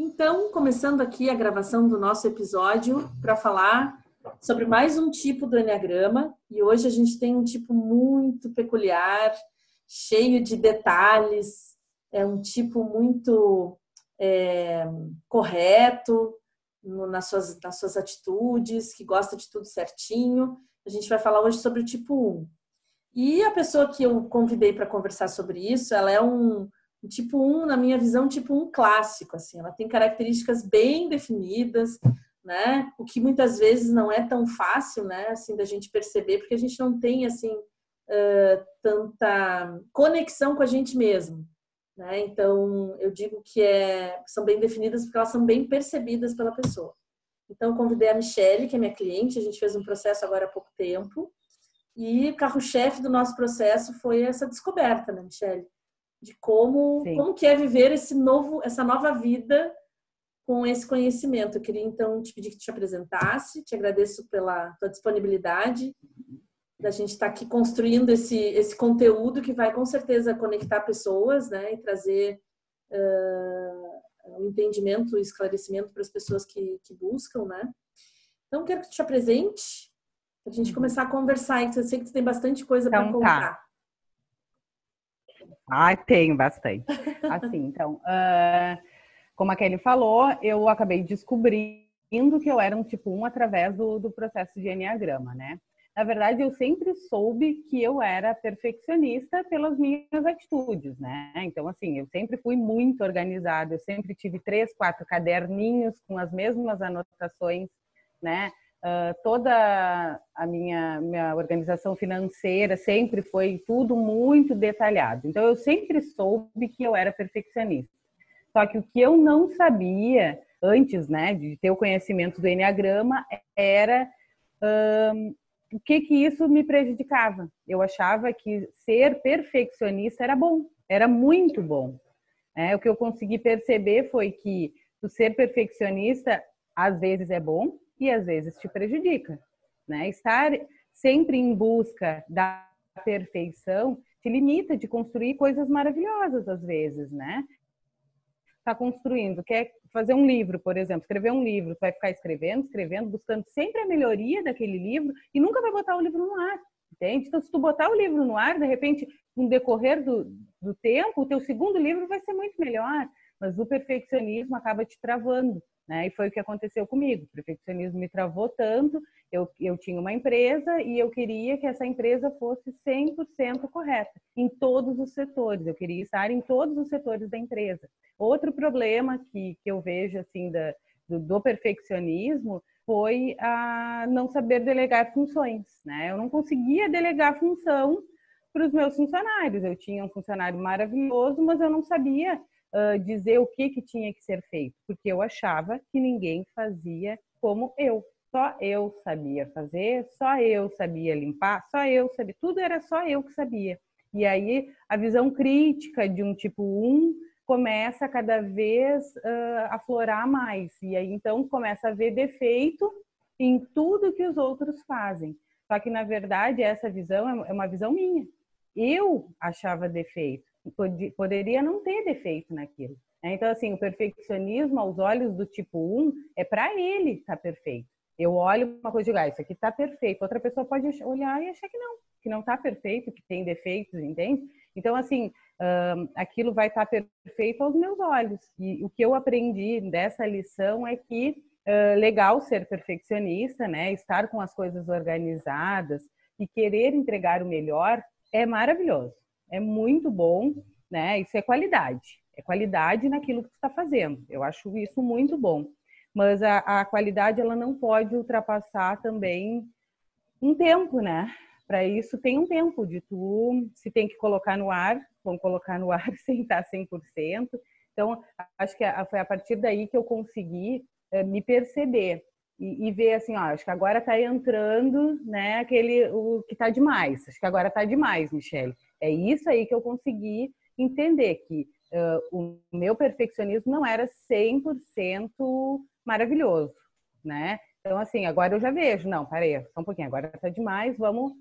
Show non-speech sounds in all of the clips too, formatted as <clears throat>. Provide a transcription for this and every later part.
Então, começando aqui a gravação do nosso episódio para falar sobre mais um tipo do Enneagrama. E hoje a gente tem um tipo muito peculiar, cheio de detalhes, é um tipo muito é, correto no, nas, suas, nas suas atitudes, que gosta de tudo certinho. A gente vai falar hoje sobre o tipo 1. E a pessoa que eu convidei para conversar sobre isso, ela é um tipo 1, na minha visão, tipo 1 clássico, assim, ela tem características bem definidas, né? O que muitas vezes não é tão fácil, né, assim, da gente perceber, porque a gente não tem, assim, uh, tanta conexão com a gente mesmo, né? Então, eu digo que é, são bem definidas porque elas são bem percebidas pela pessoa. Então, convidei a Michelle, que é minha cliente, a gente fez um processo agora há pouco tempo, e o carro-chefe do nosso processo foi essa descoberta, né, Michelle? De como como que é viver esse novo essa nova vida com esse conhecimento. Eu queria então te pedir que te apresentasse, te agradeço pela tua disponibilidade da gente estar tá aqui construindo esse esse conteúdo que vai com certeza conectar pessoas, né, e trazer uh, um entendimento, um esclarecimento para as pessoas que, que buscam, né? Então quero que tu te apresente para a gente uhum. começar a conversar. Eu sei que tu tem bastante coisa então, para tá. contar. Tá. Ah, tenho bastante. Assim, então, uh, como a Kelly falou, eu acabei descobrindo que eu era um tipo 1 através do, do processo de Enneagrama, né? Na verdade, eu sempre soube que eu era perfeccionista pelas minhas atitudes, né? Então, assim, eu sempre fui muito organizada, eu sempre tive três, quatro caderninhos com as mesmas anotações, né? Uh, toda a minha, minha organização financeira sempre foi tudo muito detalhado. Então, eu sempre soube que eu era perfeccionista. Só que o que eu não sabia antes, né, de ter o conhecimento do Enneagrama, era um, o que que isso me prejudicava. Eu achava que ser perfeccionista era bom, era muito bom. É, o que eu consegui perceber foi que o ser perfeccionista às vezes é bom, e às vezes te prejudica. Né? Estar sempre em busca da perfeição te limita de construir coisas maravilhosas às vezes, né? Está construindo, quer fazer um livro, por exemplo, escrever um livro, vai ficar escrevendo, escrevendo, buscando sempre a melhoria daquele livro e nunca vai botar o livro no ar, entende? Então, se tu botar o livro no ar, de repente, no decorrer do, do tempo, o teu segundo livro vai ser muito melhor, mas o perfeccionismo acaba te travando. Né? E foi o que aconteceu comigo. O perfeccionismo me travou tanto. Eu, eu tinha uma empresa e eu queria que essa empresa fosse 100% correta em todos os setores. Eu queria estar em todos os setores da empresa. Outro problema que, que eu vejo assim da, do, do perfeccionismo foi a não saber delegar funções. Né? Eu não conseguia delegar função para os meus funcionários. Eu tinha um funcionário maravilhoso, mas eu não sabia uh, dizer o que, que tinha que ser feito, porque eu achava que ninguém fazia como eu. Só eu sabia fazer, só eu sabia limpar, só eu sabia, tudo era só eu que sabia. E aí a visão crítica de um tipo 1 começa a cada vez uh, aflorar mais. E aí então começa a ver defeito em tudo que os outros fazem. Só que na verdade essa visão é uma visão minha. Eu achava defeito poderia não ter defeito naquilo. Né? Então, assim, o perfeccionismo aos olhos do tipo 1 é para ele estar tá perfeito. Eu olho uma coisa e digo, ah, isso aqui está perfeito. Outra pessoa pode olhar e achar que não, que não está perfeito, que tem defeitos, entende? Então, assim, um, aquilo vai estar tá perfeito aos meus olhos. E o que eu aprendi dessa lição é que uh, legal ser perfeccionista, né? Estar com as coisas organizadas e querer entregar o melhor é maravilhoso é muito bom, né? Isso é qualidade. É qualidade naquilo que você está fazendo. Eu acho isso muito bom. Mas a, a qualidade ela não pode ultrapassar também um tempo, né? Para isso tem um tempo de tu se tem que colocar no ar, vamos colocar no ar <laughs> sem estar 100%. Então, acho que foi a partir daí que eu consegui é, me perceber e, e, ver assim, ó, acho que agora está entrando, né, aquele o que está demais. Acho que agora está demais, Michelle. É isso aí que eu consegui entender que uh, o meu perfeccionismo não era 100% maravilhoso, né? Então assim, agora eu já vejo, não, parei, só um pouquinho, agora está demais, vamos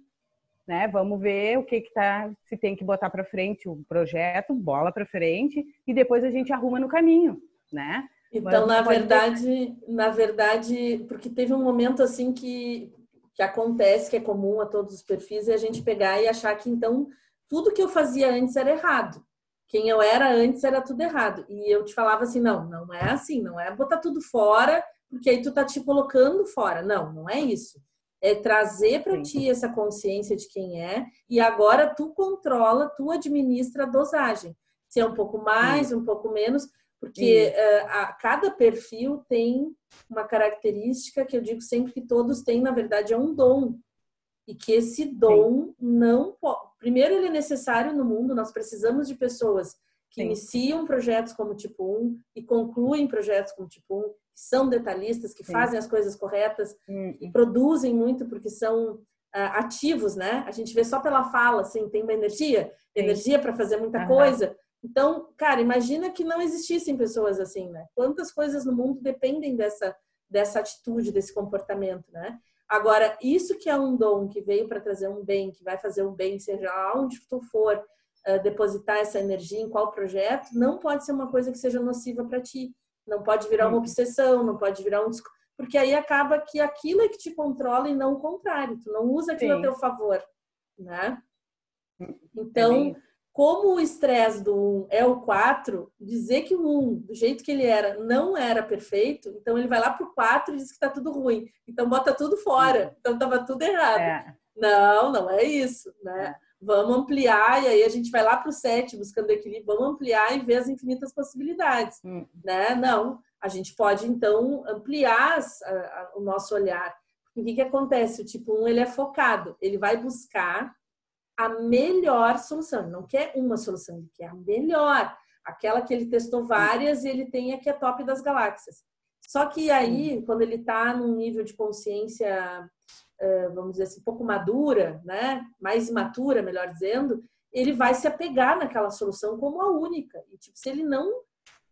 né? Vamos ver o que que tá, se tem que botar para frente o projeto, bola para frente e depois a gente arruma no caminho, né? Então, na verdade, na verdade, porque teve um momento assim que, que acontece, que é comum a todos os perfis, é a gente pegar e achar que então tudo que eu fazia antes era errado. Quem eu era antes era tudo errado. E eu te falava assim, não, não é assim, não é botar tudo fora, porque aí tu tá te colocando fora. Não, não é isso. É trazer para ti essa consciência de quem é e agora tu controla, tu administra a dosagem. Se é um pouco mais, Sim. um pouco menos, porque uh, a, cada perfil tem uma característica que eu digo sempre que todos têm, na verdade, é um dom. E que esse dom Sim. não pode. Primeiro, ele é necessário no mundo, nós precisamos de pessoas que Sim. iniciam projetos como tipo 1 e concluem projetos como tipo 1, que são detalhistas, que Sim. fazem as coisas corretas hum. e produzem muito porque são uh, ativos, né? A gente vê só pela fala, assim, tem uma energia, energia para fazer muita uhum. coisa então, cara, imagina que não existissem pessoas assim, né? Quantas coisas no mundo dependem dessa, dessa atitude, desse comportamento, né? Agora, isso que é um dom que veio para trazer um bem, que vai fazer um bem, seja aonde tu for uh, depositar essa energia, em qual projeto, não pode ser uma coisa que seja nociva para ti. Não pode virar uma obsessão, não pode virar um. Porque aí acaba que aquilo é que te controla e não o contrário. Tu não usa aquilo Sim. a teu favor, né? Hum, então, como o estresse do 1 é o 4, dizer que o 1, do jeito que ele era, não era perfeito, então ele vai lá pro 4 e diz que tá tudo ruim. Então bota tudo fora. Então tava tudo errado. É. Não, não é isso, né? É. Vamos ampliar e aí a gente vai lá pro 7 buscando equilíbrio, vamos ampliar e ver as infinitas possibilidades, hum. né? Não, a gente pode então ampliar a, a, o nosso olhar. O que que acontece? O tipo 1 ele é focado, ele vai buscar a melhor solução. Ele não quer uma solução, ele quer a melhor. Aquela que ele testou várias e ele tem a que é top das galáxias. Só que aí, quando ele está num nível de consciência, vamos dizer assim, pouco madura, né? mais imatura, melhor dizendo, ele vai se apegar naquela solução como a única. E, tipo, se ele não,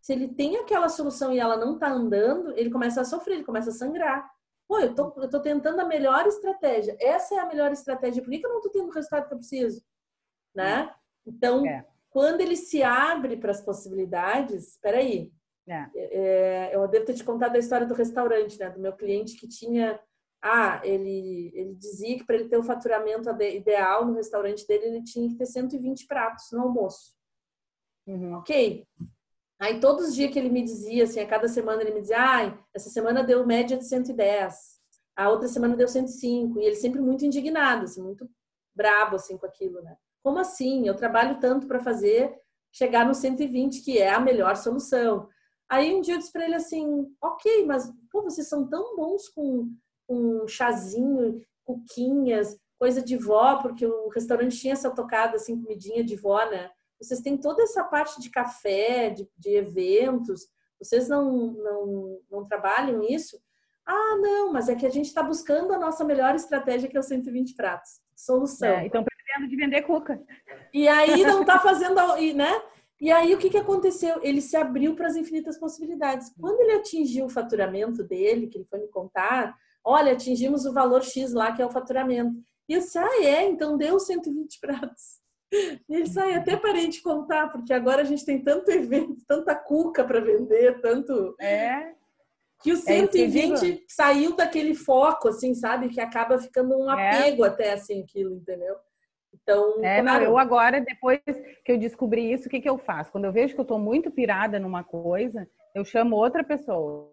se ele tem aquela solução e ela não está andando, ele começa a sofrer, ele começa a sangrar. Pô, eu tô, eu tô tentando a melhor estratégia. Essa é a melhor estratégia. Por que, que eu não tô tendo o resultado que eu preciso? Né? Então, é. quando ele se abre para as possibilidades, espera aí. É. É, eu devo ter te contado a história do restaurante, né? Do meu cliente que tinha... Ah, ele, ele dizia que para ele ter o faturamento ideal no restaurante dele, ele tinha que ter 120 pratos no almoço. Uhum. Ok. Aí todos os dias que ele me dizia, assim, a cada semana ele me dizia, ah, essa semana deu média de 110, a outra semana deu 105, e ele sempre muito indignado, assim, muito brabo, assim, com aquilo, né? Como assim? Eu trabalho tanto para fazer chegar no 120, que é a melhor solução. Aí um dia eu disse para ele assim, ok, mas pô, vocês são tão bons com um chazinho, cuquinhas, coisa de vó, porque o restaurante tinha essa tocada, assim, comidinha de vó, né? Vocês têm toda essa parte de café, de, de eventos, vocês não, não, não trabalham isso? Ah, não, mas é que a gente está buscando a nossa melhor estratégia, que é o 120 pratos. Solução. É, então, pretendo de vender cuca. E aí não está fazendo, <laughs> né? E aí o que, que aconteceu? Ele se abriu para as infinitas possibilidades. Quando ele atingiu o faturamento dele, que ele foi me contar, olha, atingimos o valor X lá, que é o faturamento. E eu disse, ah, é? Então deu 120 pratos. E ele sai até parei de contar, porque agora a gente tem tanto evento, tanta cuca para vender, tanto. É. Que o 120 é saiu daquele foco, assim, sabe? Que acaba ficando um é. apego é. até assim aquilo, entendeu? Então, é, claro. não, eu agora, depois que eu descobri isso, o que, que eu faço? Quando eu vejo que eu estou muito pirada numa coisa, eu chamo outra pessoa.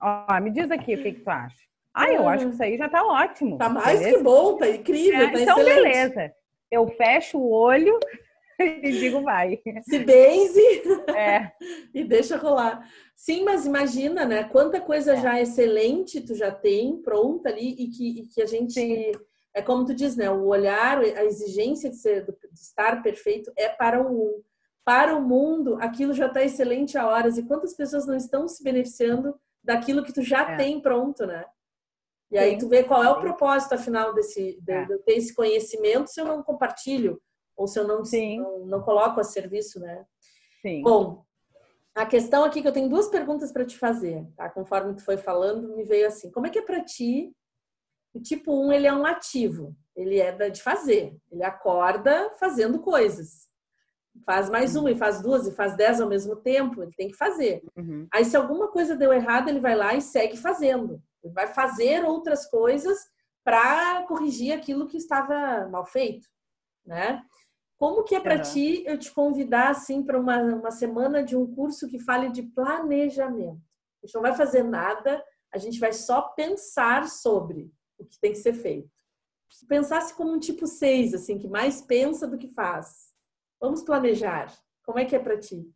Ó, me diz aqui o que, que tu acha. Ah, eu acho que isso aí já tá ótimo. Tá mais beleza? que bom, tá incrível, é, tá então, excelente. beleza eu fecho o olho <laughs> e digo vai. Se benze é. <laughs> e deixa rolar. Sim, mas imagina, né? Quanta coisa é. já excelente tu já tem pronta ali e que, e que a gente. Sim. É como tu diz, né? O olhar, a exigência de, ser, de estar perfeito é para o para o mundo, aquilo já está excelente há horas. E quantas pessoas não estão se beneficiando daquilo que tu já é. tem pronto, né? E aí tu vê qual é o propósito, afinal, desse, de, é. de ter esse conhecimento se eu não compartilho ou se eu não, não, não, coloco a serviço, né? Sim. Bom, a questão aqui que eu tenho duas perguntas para te fazer, tá? Conforme tu foi falando, me veio assim, como é que é para ti? O tipo 1, ele é um ativo, ele é de fazer, ele acorda fazendo coisas. faz mais uma, e faz duas, e faz dez ao mesmo tempo, ele tem que fazer. Uhum. Aí, se alguma coisa deu errado, ele vai lá e segue fazendo. Vai fazer outras coisas para corrigir aquilo que estava mal feito, né? Como que é para uhum. ti eu te convidar assim para uma, uma semana de um curso que fale de planejamento? A gente não vai fazer nada, a gente vai só pensar sobre o que tem que ser feito. Se pensasse como um tipo 6, assim, que mais pensa do que faz. Vamos planejar. Como é que é para ti?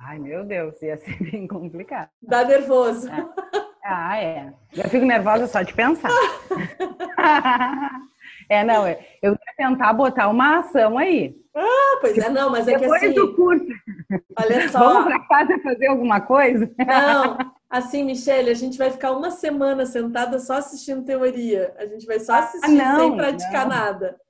Ai, meu Deus, ia ser <laughs> bem complicado. Dá nervoso. É. Ah, é. Eu fico nervosa só de pensar. <laughs> é, não, é, eu ia tentar botar uma ação aí. Ah, pois é, não, mas é Depois que assim... do curso. Olha <laughs> só. Vamos para casa fazer alguma coisa? Não, <laughs> assim, Michele, a gente vai ficar uma semana sentada só assistindo teoria. A gente vai só ah, assistir ah, não, sem praticar não. nada.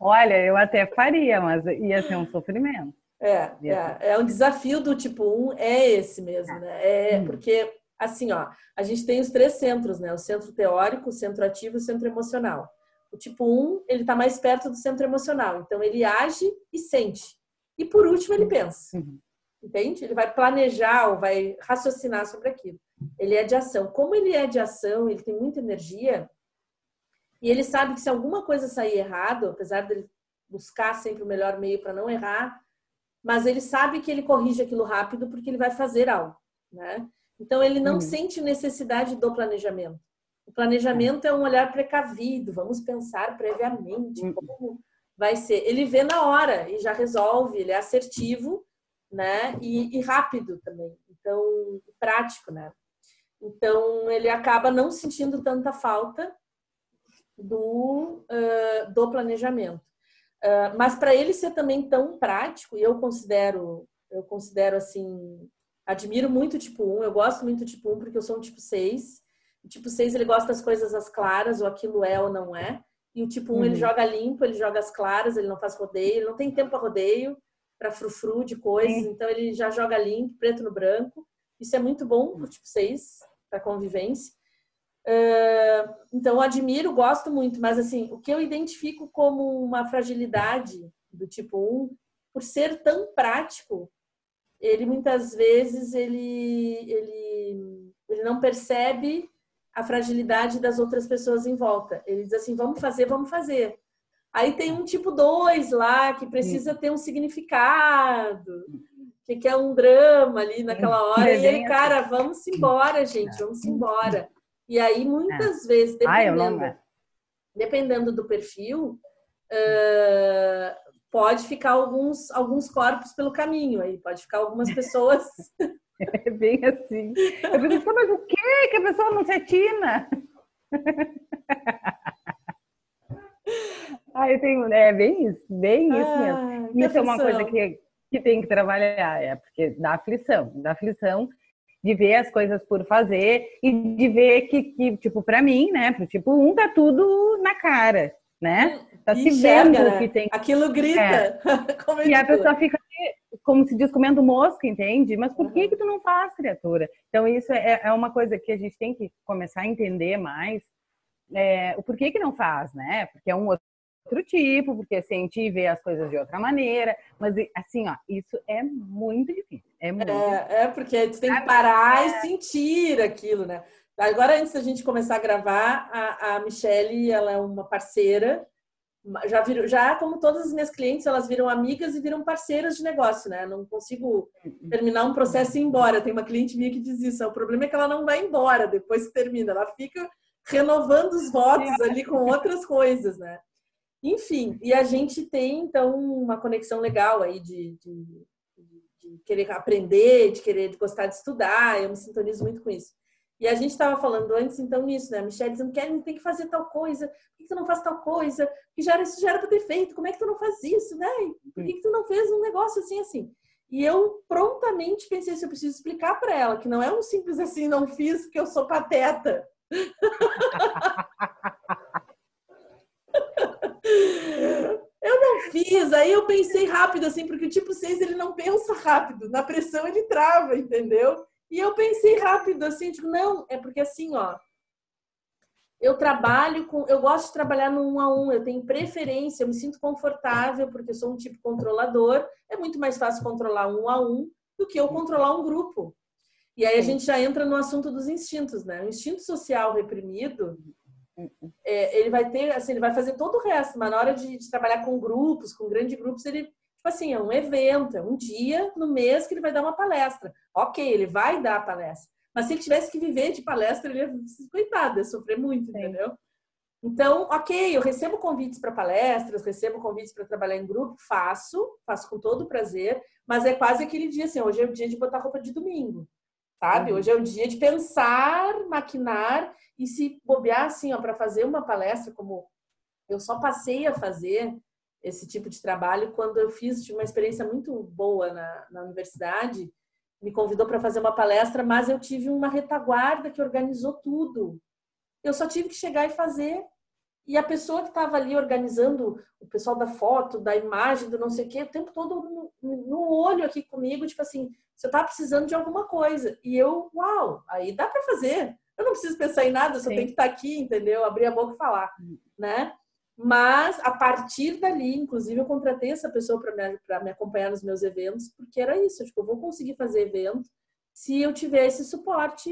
Olha, eu até faria, mas ia ser um sofrimento. É, é, é um desafio do tipo 1, é esse mesmo, né? É hum. porque, assim, ó, a gente tem os três centros, né? O centro teórico, o centro ativo e o centro emocional. O tipo 1, ele está mais perto do centro emocional, então ele age e sente. E por último, ele pensa. Uhum. Entende? Ele vai planejar ou vai raciocinar sobre aquilo. Ele é de ação. Como ele é de ação, ele tem muita energia, e ele sabe que se alguma coisa sair errado, apesar dele buscar sempre o melhor meio para não errar, mas ele sabe que ele corrige aquilo rápido porque ele vai fazer algo, né? Então ele não uhum. sente necessidade do planejamento. O planejamento é um olhar precavido, vamos pensar previamente uhum. como vai ser. Ele vê na hora e já resolve, ele é assertivo, né? E, e rápido também. Então, prático, né? Então ele acaba não sentindo tanta falta do, uh, do planejamento. Ah, mas para ele ser também tão prático, e eu considero, eu considero assim, admiro muito o tipo 1, eu gosto muito do tipo 1 porque eu sou um tipo 6. O tipo 6 ele gosta das coisas às claras, ou aquilo é ou não é. E o tipo 1 uhum. ele joga limpo, ele joga as claras, ele não faz rodeio, ele não tem tempo para rodeio, para frufru de coisas, uhum. então ele já joga limpo, preto no branco. Isso é muito bom pro tipo 6, para convivência. Uh, então, admiro, gosto muito, mas assim, o que eu identifico como uma fragilidade do tipo 1, por ser tão prático, ele muitas vezes ele, ele, ele não percebe a fragilidade das outras pessoas em volta. Ele diz assim: vamos fazer, vamos fazer. Aí tem um tipo 2 lá que precisa ter um significado, que quer um drama ali naquela hora. E ele, cara, vamos embora, gente, vamos embora. E aí, muitas é. vezes, dependendo, ah, dependendo do perfil, uh, pode ficar alguns, alguns corpos pelo caminho, aí pode ficar algumas pessoas. <laughs> É bem assim. Eu pergunto, mas o que que a pessoa não cetina? ah, <laughs> eu tenho, é bem isso, bem isso ah, mesmo. Isso é uma coisa que, que tem que trabalhar, é porque dá aflição, dá aflição de ver as coisas por fazer e de ver que, que tipo, para mim, né, pro tipo um, tá tudo na cara, né? Tá se vendo né? que tem. Aquilo grita. É. <laughs> e a pessoa fica, como se diz, comendo mosca, entende? Mas por uhum. que que tu não faz, criatura? Então, isso é, é uma coisa que a gente tem que começar a entender mais. É, o porquê que não faz, né? Porque é um outro tipo, porque sente e vê as coisas de outra maneira. Mas, assim, ó, isso é muito difícil. É, muito é, difícil. é porque tu tem que parar é. e sentir aquilo, né? Agora, antes da gente começar a gravar, a, a Michelle, ela é uma parceira. Já, viram, já, como todas as minhas clientes, elas viram amigas e viram parceiras de negócio, né? Não consigo terminar um processo e ir embora. Tem uma cliente minha que diz isso. O problema é que ela não vai embora depois que termina. Ela fica renovando os votos ali com outras coisas, né? Enfim, e a gente tem, então, uma conexão legal aí de, de, de querer aprender, de querer gostar de estudar, eu me sintonizo muito com isso. E a gente estava falando antes, então, nisso, né? Michelle dizendo, Kellen, tem que fazer tal coisa, por que tu não faz tal coisa? Que já era, isso já era para ter feito, como é que tu não faz isso, né? Por que, que tu não fez um negócio assim, assim? E eu prontamente pensei se eu preciso explicar para ela que não é um simples assim, não fiz porque eu sou pateta. <laughs> Eu não fiz, aí eu pensei rápido, assim, porque o tipo 6 ele não pensa rápido, na pressão ele trava, entendeu? E eu pensei rápido, assim, tipo, não, é porque assim, ó, eu trabalho com, eu gosto de trabalhar no um a um, eu tenho preferência, eu me sinto confortável porque eu sou um tipo controlador. É muito mais fácil controlar um a um do que eu controlar um grupo. E aí a gente já entra no assunto dos instintos, né? O instinto social reprimido, é, ele vai ter, assim, ele vai fazer todo o resto, mas na hora de, de, trabalhar com grupos, com grandes grupos, ele, tipo assim, é um evento, é um dia no mês que ele vai dar uma palestra. Ok, ele vai dar a palestra. Mas se ele tivesse que viver de palestra, ele ia, coitado, ia sofrer muito, Sim. entendeu? Então, ok, eu recebo convites para palestras, recebo convites para trabalhar em grupo, faço, faço com todo prazer, mas é quase aquele dia assim, hoje é o dia de botar roupa de domingo, sabe? Uhum. Hoje é o dia de pensar, maquinar e se bobear assim, ó, para fazer uma palestra como eu só passei a fazer esse tipo de trabalho quando eu fiz uma experiência muito boa na, na universidade, me convidou para fazer uma palestra, mas eu tive uma retaguarda que organizou tudo. Eu só tive que chegar e fazer. E a pessoa que estava ali organizando, o pessoal da foto, da imagem, do não sei o quê, o tempo todo no, no olho aqui comigo, tipo assim, você está precisando de alguma coisa. E eu, uau, aí dá para fazer. Eu não preciso pensar em nada, só Sim. tenho que estar aqui, entendeu? Abrir a boca e falar, hum. né? Mas a partir dali, inclusive, eu contratei essa pessoa para me, me acompanhar nos meus eventos, porque era isso. Tipo, eu vou conseguir fazer evento se eu tiver esse suporte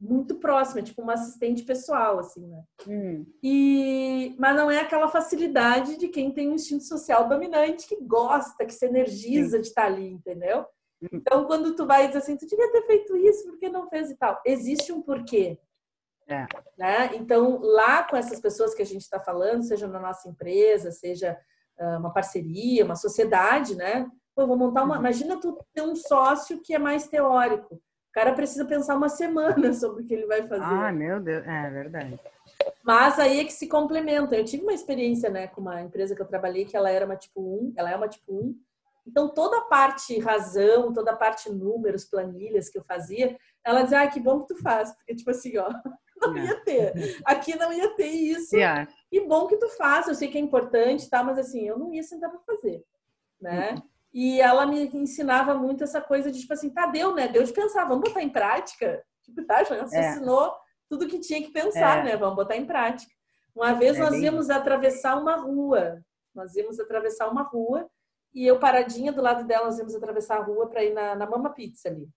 muito próximo, é tipo uma assistente pessoal, assim, né? Hum. E, mas não é aquela facilidade de quem tem um instinto social dominante, que gosta, que se energiza Sim. de estar ali, entendeu? Hum. Então, quando tu vai dizer assim, tu devia ter feito isso, que não fez e tal? Existe um porquê. É. Né? Então, lá com essas pessoas que a gente está falando, seja na nossa empresa, seja uh, uma parceria, uma sociedade, né? Pô, vou montar uma. Uhum. Imagina tu ter um sócio que é mais teórico. O cara precisa pensar uma <laughs> semana sobre o que ele vai fazer. Ah, meu Deus, é verdade. Mas aí é que se complementa. Eu tive uma experiência, né, com uma empresa que eu trabalhei que ela era uma tipo 1, ela é uma tipo 1. Então toda a parte razão, toda a parte números, planilhas que eu fazia, ela dizia: "Ah, que bom que tu faz", porque tipo assim, ó, <laughs> não ia ter. Aqui não ia ter isso. Yeah. E bom que tu faz, eu sei que é importante, tá? Mas assim, eu não ia sentar para fazer, né? Uhum. E ela me ensinava muito essa coisa de tipo assim, tá, deu, né? Deu de pensar, vamos botar em prática. Tipo, tá, já é. ensinou tudo que tinha que pensar, é. né? Vamos botar em prática. Uma vez é nós bem... íamos atravessar uma rua. Nós íamos atravessar uma rua e eu paradinha do lado dela, nós íamos atravessar a rua para ir na, na Mama Pizza ali.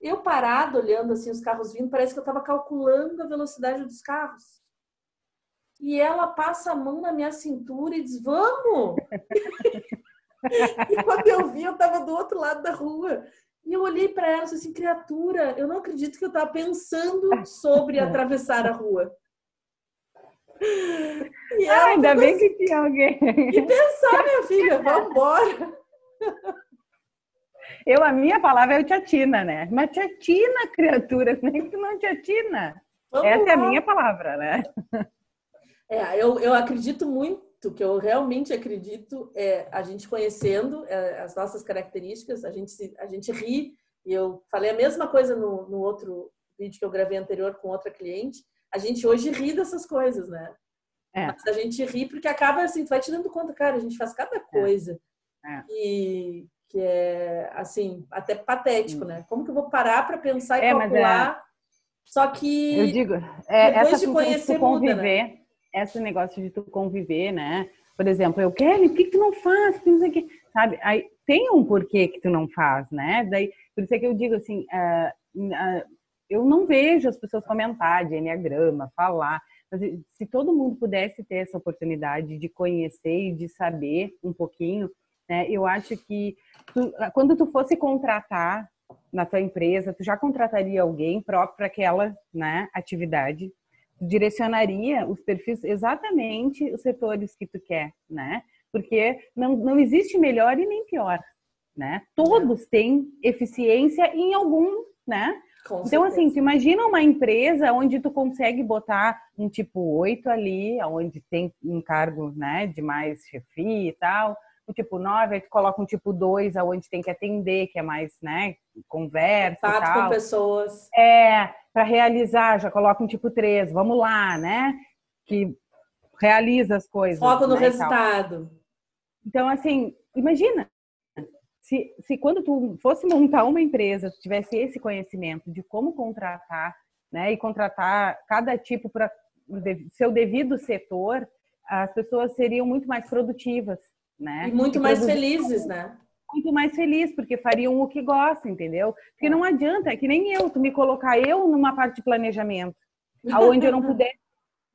Eu parado, olhando assim os carros vindo, parece que eu estava calculando a velocidade dos carros. E ela passa a mão na minha cintura e diz: Vamos! <laughs> e quando eu vi, eu estava do outro lado da rua. E eu olhei para ela e disse assim: criatura, eu não acredito que eu estava pensando sobre <laughs> atravessar a rua. E ah, ainda bem assim, que tinha alguém. E pensar, minha filha, <laughs> vamos embora. Eu, a minha palavra é o tiatina, né? Mas tiatina, criatura, <laughs> nem que não tiatina. Vamos Essa lá. é a minha palavra, né? É, eu, eu acredito muito, que eu realmente acredito, é a gente conhecendo é, as nossas características, a gente, a gente ri, e eu falei a mesma coisa no, no outro vídeo que eu gravei anterior com outra cliente, a gente hoje ri dessas coisas, né? É. Mas a gente ri porque acaba assim, tu vai te dando conta, cara, a gente faz cada é. coisa. É. E que é assim, até patético, né? Como que eu vou parar para pensar e é, calcular? É... Só que eu digo, é, depois essa de conhecer de conviver, muda, né? esse negócio de tu conviver, né? Por exemplo, eu Kelly, por que, que tu não faz? Não sei que, sabe? Aí tem um porquê que tu não faz, né? Daí por isso é que eu digo assim, uh, uh, eu não vejo as pessoas comentar de enneagrama, falar. Mas se todo mundo pudesse ter essa oportunidade de conhecer e de saber um pouquinho, né? Eu acho que tu, quando tu fosse contratar na tua empresa, tu já contrataria alguém próprio para aquela né, atividade, direcionaria os perfis exatamente os setores que tu quer, né? Porque não, não existe melhor e nem pior, né? Todos têm eficiência em algum, né? Com então, assim, certeza. assim, tu imagina uma empresa onde tu consegue botar um tipo 8 ali, onde tem um cargo, né, de mais chefia e tal, o tipo 9, aí tu coloca um tipo 2, aonde tem que atender, que é mais, né, conversa Contato e tal. com pessoas. É, para realizar, já coloca um tipo 3, vamos lá, né, que realiza as coisas. Foco no né, resultado. Então, assim, imagina, se, se quando tu fosse montar uma empresa, tu tivesse esse conhecimento de como contratar, né, e contratar cada tipo para seu devido setor, as pessoas seriam muito mais produtivas, né? E muito e mais felizes, né? Muito mais felizes, porque fariam o que gostam, entendeu? Porque não adianta, é que nem eu, tu me colocar eu numa parte de planejamento, aonde eu não <laughs> puder.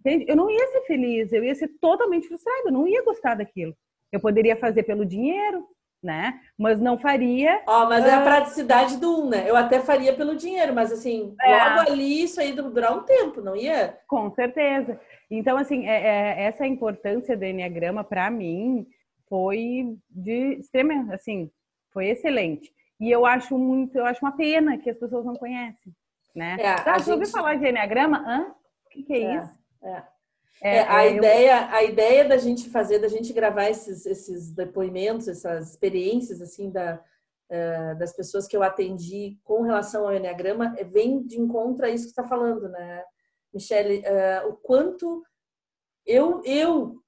Eu não ia ser feliz, eu ia ser totalmente frustrada, eu não ia gostar daquilo. Eu poderia fazer pelo dinheiro, né? Mas não faria. Ó, mas uh... é a ah, praticidade do um, né? Eu até faria pelo dinheiro, mas assim, é. logo ali isso aí durar um tempo, não ia? Com certeza. Então, assim, é, é, essa importância do Enneagrama, para mim, foi de extrema, assim, foi excelente. E eu acho muito, eu acho uma pena que as pessoas não conhecem, né? É, ah, gente... ouviu falar de Enneagrama? Hã? O que, que é, é, isso? É. É, é, a, eu... ideia, a ideia da gente fazer, da gente gravar esses, esses depoimentos, essas experiências assim da, uh, das pessoas que eu atendi com relação ao Enneagrama, é, vem de encontro a isso que está falando, né, Michele? Uh, o quanto eu, eu,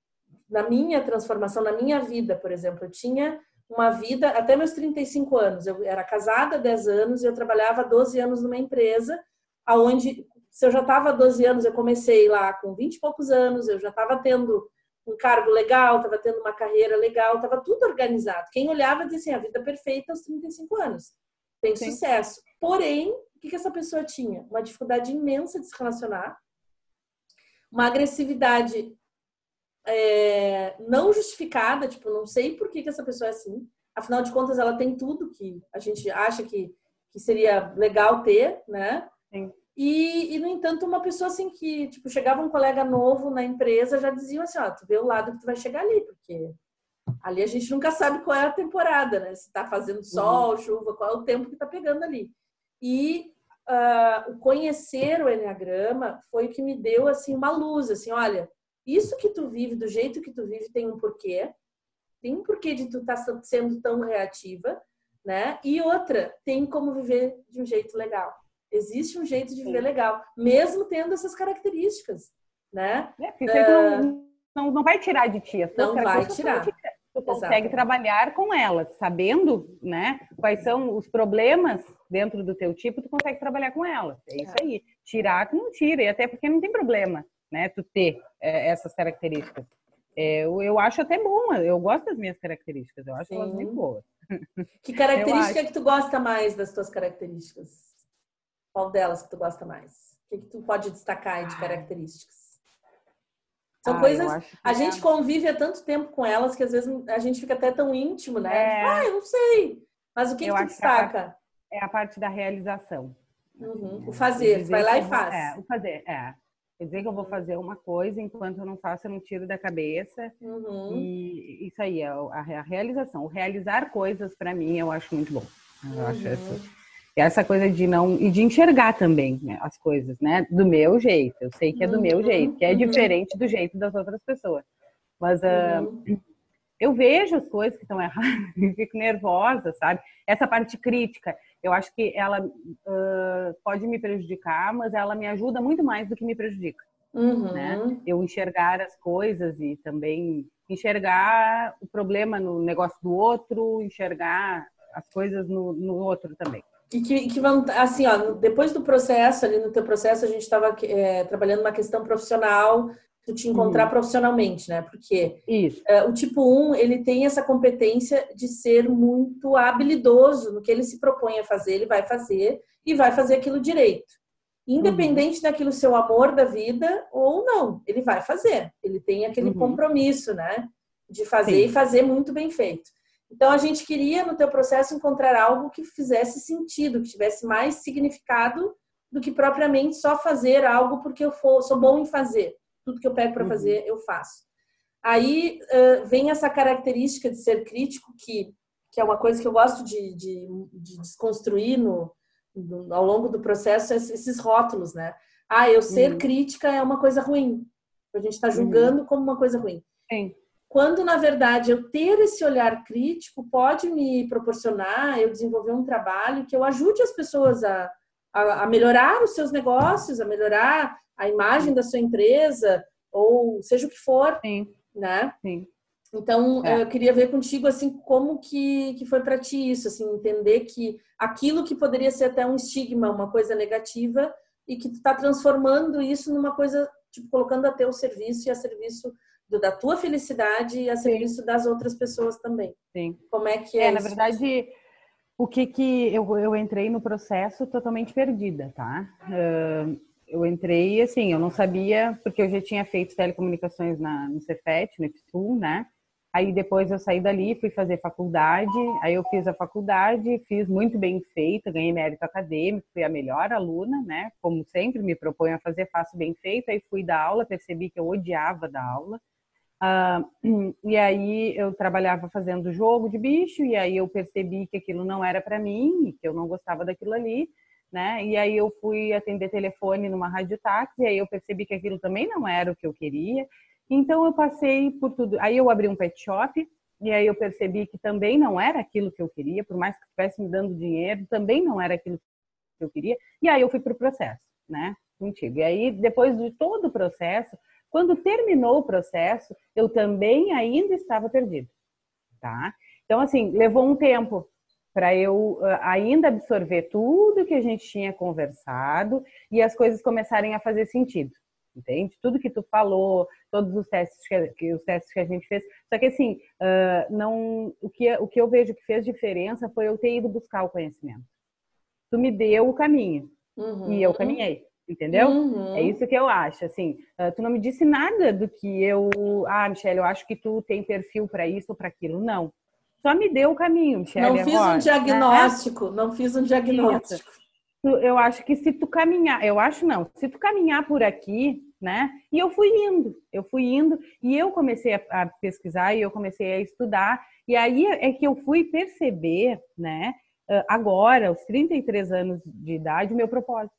na minha transformação, na minha vida, por exemplo, eu tinha uma vida até meus 35 anos. Eu era casada há 10 anos e eu trabalhava 12 anos numa empresa aonde se eu já estava há 12 anos, eu comecei lá com 20 e poucos anos, eu já estava tendo um cargo legal, estava tendo uma carreira legal, estava tudo organizado. Quem olhava dizia assim, a vida perfeita aos 35 anos. Tem Sim. sucesso. Porém, o que, que essa pessoa tinha? Uma dificuldade imensa de se relacionar, uma agressividade é, não justificada, tipo, não sei por que, que essa pessoa é assim. Afinal de contas, ela tem tudo que a gente acha que, que seria legal ter, né? Sim. E, e, no entanto, uma pessoa assim que, tipo, chegava um colega novo na empresa, já diziam assim, ó, tu vê o lado que tu vai chegar ali, porque ali a gente nunca sabe qual é a temporada, né? Se tá fazendo sol, uhum. chuva, qual é o tempo que tá pegando ali. E uh, o conhecer o Enneagrama foi o que me deu, assim, uma luz, assim, olha, isso que tu vive, do jeito que tu vive, tem um porquê, tem um porquê de tu estar tá sendo tão reativa, né? E outra, tem como viver de um jeito legal. Existe um jeito de viver Sim. legal, mesmo tendo essas características, né? É, uh, não, não, não vai tirar de ti. Não vai tirar. Tu consegue trabalhar com elas, sabendo, né, quais são os problemas dentro do teu tipo, tu consegue trabalhar com elas. É isso é. aí. Tirar, não tira, e até porque não tem problema, né, tu ter é, essas características. É, eu, eu acho até bom, eu gosto das minhas características, eu acho Sim. elas muito boas. Que <laughs> característica que tu gosta mais das tuas características? Qual delas que tu gosta mais? O que, que tu pode destacar de características? São ah, coisas. A é... gente convive há tanto tempo com elas que às vezes a gente fica até tão íntimo, né? É... Ah, eu não sei. Mas o que, que tu destaca? Que é a parte da realização. Uhum. O fazer, vai lá e faz. É, o fazer, é. Quer dizer que eu vou fazer uma coisa, enquanto eu não faço, eu não tiro da cabeça. Uhum. E isso aí é a, realização. O realizar coisas, para mim, eu acho muito bom. Eu uhum. acho isso essa coisa de não e de enxergar também né, as coisas, né? Do meu jeito. Eu sei que é do uhum, meu jeito, que é uhum. diferente do jeito das outras pessoas. Mas uh, uhum. Eu vejo as coisas que estão erradas <laughs> e fico nervosa, sabe? Essa parte crítica, eu acho que ela uh, pode me prejudicar, mas ela me ajuda muito mais do que me prejudica. Uhum. Né? Eu enxergar as coisas e também enxergar o problema no negócio do outro, enxergar as coisas no, no outro também. E que, que vão, assim, ó, depois do processo, ali no teu processo, a gente estava é, trabalhando uma questão profissional, tu te encontrar uhum. profissionalmente, né? Porque é, o tipo 1, ele tem essa competência de ser muito habilidoso no que ele se propõe a fazer, ele vai fazer e vai fazer aquilo direito. Independente uhum. daquilo seu amor da vida ou não, ele vai fazer. Ele tem aquele uhum. compromisso, né? De fazer Sim. e fazer muito bem feito. Então a gente queria no teu processo encontrar algo que fizesse sentido, que tivesse mais significado do que propriamente só fazer algo porque eu for, sou bom em fazer. Tudo que eu pego para uhum. fazer, eu faço. Aí uh, vem essa característica de ser crítico, que, que é uma coisa que eu gosto de, de, de desconstruir no, no, ao longo do processo, esses rótulos, né? Ah, eu ser uhum. crítica é uma coisa ruim. A gente está julgando uhum. como uma coisa ruim. Sim quando na verdade eu ter esse olhar crítico pode me proporcionar eu desenvolver um trabalho que eu ajude as pessoas a, a, a, melhorar os seus negócios, a melhorar a imagem da sua empresa ou seja o que for, Sim. né? Sim. Então é. eu queria ver contigo assim como que, que foi para ti isso, assim entender que aquilo que poderia ser até um estigma, uma coisa negativa e que tu está transformando isso numa coisa tipo, colocando a teu serviço e a serviço do, da tua felicidade e a serviço das outras pessoas também. Sim. Como é que é? É, na verdade, o que que eu, eu entrei no processo totalmente perdida, tá? Uh, eu entrei assim, eu não sabia, porque eu já tinha feito telecomunicações na, no Cefet, no IPSU, né? Aí depois eu saí dali, fui fazer faculdade, aí eu fiz a faculdade, fiz muito bem feita, ganhei mérito acadêmico, fui a melhor aluna, né? Como sempre me proponho a fazer, faço bem feito, aí fui dar aula, percebi que eu odiava dar aula. Uh, <clears throat> e aí eu trabalhava fazendo jogo de bicho, e aí eu percebi que aquilo não era para mim, que eu não gostava daquilo ali né? E aí eu fui atender telefone numa rádio táxi, e aí eu percebi que aquilo também não era o que eu queria. Então eu passei por tudo. Aí eu abri um pet shop, e aí eu percebi que também não era aquilo que eu queria, por mais que estivesse me dando dinheiro, também não era aquilo que eu queria. E aí eu fui para o processo, né? Contigo. E aí depois de todo o processo, quando terminou o processo, eu também ainda estava perdida, tá? Então assim, levou um tempo para eu ah, ainda absorver tudo que a gente tinha conversado e as coisas começarem a fazer sentido. Entende? Tudo que tu falou, todos os testes que, os testes que a gente fez. Só que assim, uh, não, o, que, o que eu vejo que fez diferença foi eu ter ido buscar o conhecimento. Tu me deu o caminho uhum. e eu caminhei. Entendeu? Uhum. É isso que eu acho. Assim, uh, tu não me disse nada do que eu. Ah, Michelle, eu acho que tu tem perfil para isso ou para aquilo. Não só me deu o caminho, Michelle. Não fiz agora, um diagnóstico, né? não fiz um diagnóstico. Eu acho que se tu caminhar, eu acho não, se tu caminhar por aqui, né? E eu fui indo, eu fui indo e eu comecei a, a pesquisar e eu comecei a estudar e aí é que eu fui perceber, né? Agora, aos 33 anos de idade, o meu propósito.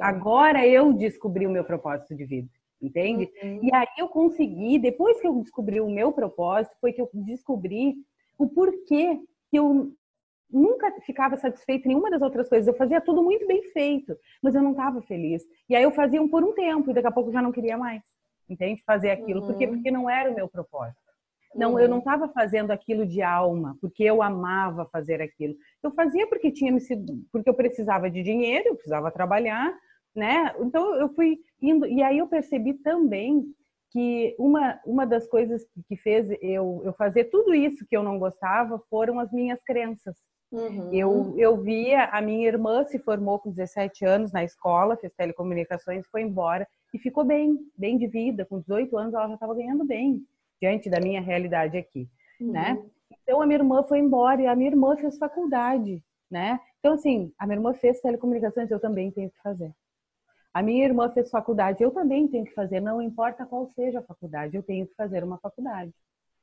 Agora eu descobri o meu propósito de vida entende? Uhum. E aí eu consegui, depois que eu descobri o meu propósito, foi que eu descobri o porquê que eu nunca ficava satisfeita em nenhuma das outras coisas. Eu fazia tudo muito bem feito, mas eu não estava feliz. E aí eu fazia um por um tempo e daqui a pouco eu já não queria mais, entende? Fazer aquilo, uhum. porque porque não era o meu propósito. Não, uhum. eu não estava fazendo aquilo de alma, porque eu amava fazer aquilo. Eu fazia porque tinha me sido, porque eu precisava de dinheiro, eu precisava trabalhar, né? Então eu fui indo e aí eu percebi também que uma, uma das coisas que fez eu, eu fazer tudo isso que eu não gostava foram as minhas crenças. Uhum. Eu, eu via a minha irmã se formou com 17 anos na escola, fez telecomunicações, foi embora e ficou bem, bem de vida. Com 18 anos ela já estava ganhando bem diante da minha realidade aqui, uhum. né? Então a minha irmã foi embora e a minha irmã fez faculdade, né? Então assim, a minha irmã fez telecomunicações, eu também tenho que fazer. A minha irmã fez faculdade, eu também tenho que fazer, não importa qual seja a faculdade, eu tenho que fazer uma faculdade.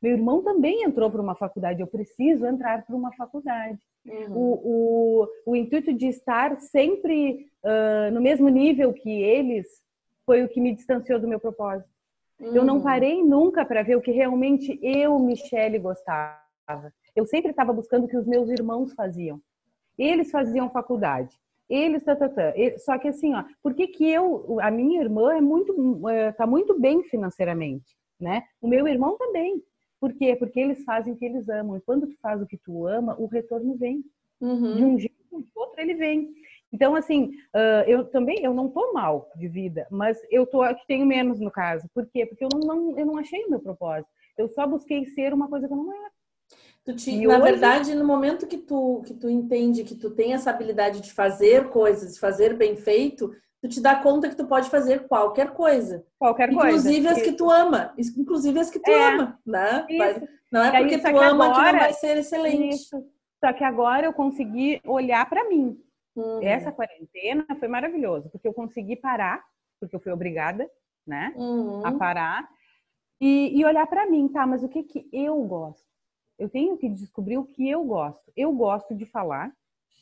Meu irmão também entrou para uma faculdade, eu preciso entrar para uma faculdade. Uhum. O, o, o, intuito de estar sempre uh, no mesmo nível que eles foi o que me distanciou do meu propósito. Eu não uhum. parei nunca para ver o que realmente eu, Michele, gostava. Eu sempre estava buscando o que os meus irmãos faziam. Eles faziam faculdade eles, tá, tá, tá. Só que assim, ó, por que, que eu, a minha irmã é muito, é, tá muito bem financeiramente, né? O meu irmão também. Por quê? Porque eles fazem o que eles amam. E quando tu faz o que tu ama, o retorno vem. Uhum. De um jeito ou de outro, ele vem. Então, assim, uh, eu também, eu não tô mal de vida, mas eu tô que tenho menos no caso. Por quê? Porque eu não, não, eu não achei o meu propósito. Eu só busquei ser uma coisa que eu não era. Tu te, na hoje... verdade, no momento que tu, que tu entende que tu tem essa habilidade de fazer coisas, de fazer bem feito, tu te dá conta que tu pode fazer qualquer coisa. Qualquer inclusive coisa. Inclusive as que tu ama. Inclusive as que tu é, ama, né? Isso. Não é porque tu ama agora, que não vai ser excelente. Isso. Só que agora eu consegui olhar para mim. Uhum. Essa quarentena foi maravilhoso, porque eu consegui parar, porque eu fui obrigada, né, uhum. a parar e, e olhar para mim, tá? Mas o que que eu gosto? Eu tenho que descobrir o que eu gosto. Eu gosto de falar,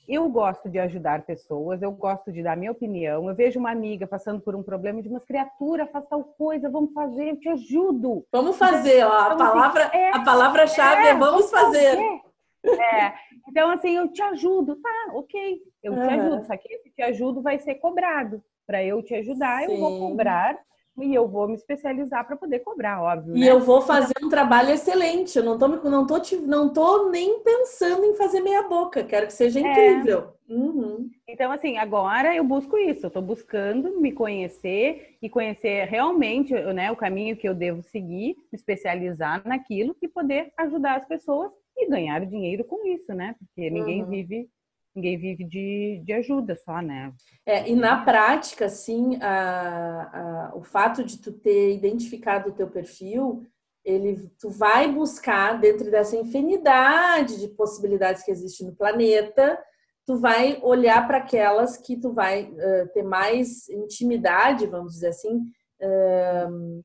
eu gosto de ajudar pessoas, eu gosto de dar minha opinião. Eu vejo uma amiga passando por um problema de umas criaturas, faz tal coisa, vamos fazer, eu te ajudo. Vamos fazer, ó, a palavra, é, a palavra-chave é, é, vamos, fazer. fazer. É. Então, assim, eu te ajudo, tá, ok, eu uhum. te ajudo, só que esse te ajudo vai ser cobrado. Para eu te ajudar, Sim. eu vou cobrar e eu vou me especializar para poder cobrar, óbvio. E né? eu vou fazer um trabalho excelente. Eu não tô, não tô, não tô nem pensando em fazer meia boca. Quero que seja é. incrível. É. Uhum. Então, Então, assim, agora eu busco isso, eu estou buscando me conhecer e conhecer realmente né, o caminho que eu devo seguir, me especializar naquilo e poder ajudar as pessoas e ganhar dinheiro com isso, né? Porque ninguém uhum. vive ninguém vive de, de ajuda só, né? É, e na prática, sim, a, a, o fato de tu ter identificado o teu perfil, ele, tu vai buscar dentro dessa infinidade de possibilidades que existe no planeta, tu vai olhar para aquelas que tu vai uh, ter mais intimidade, vamos dizer assim, uh,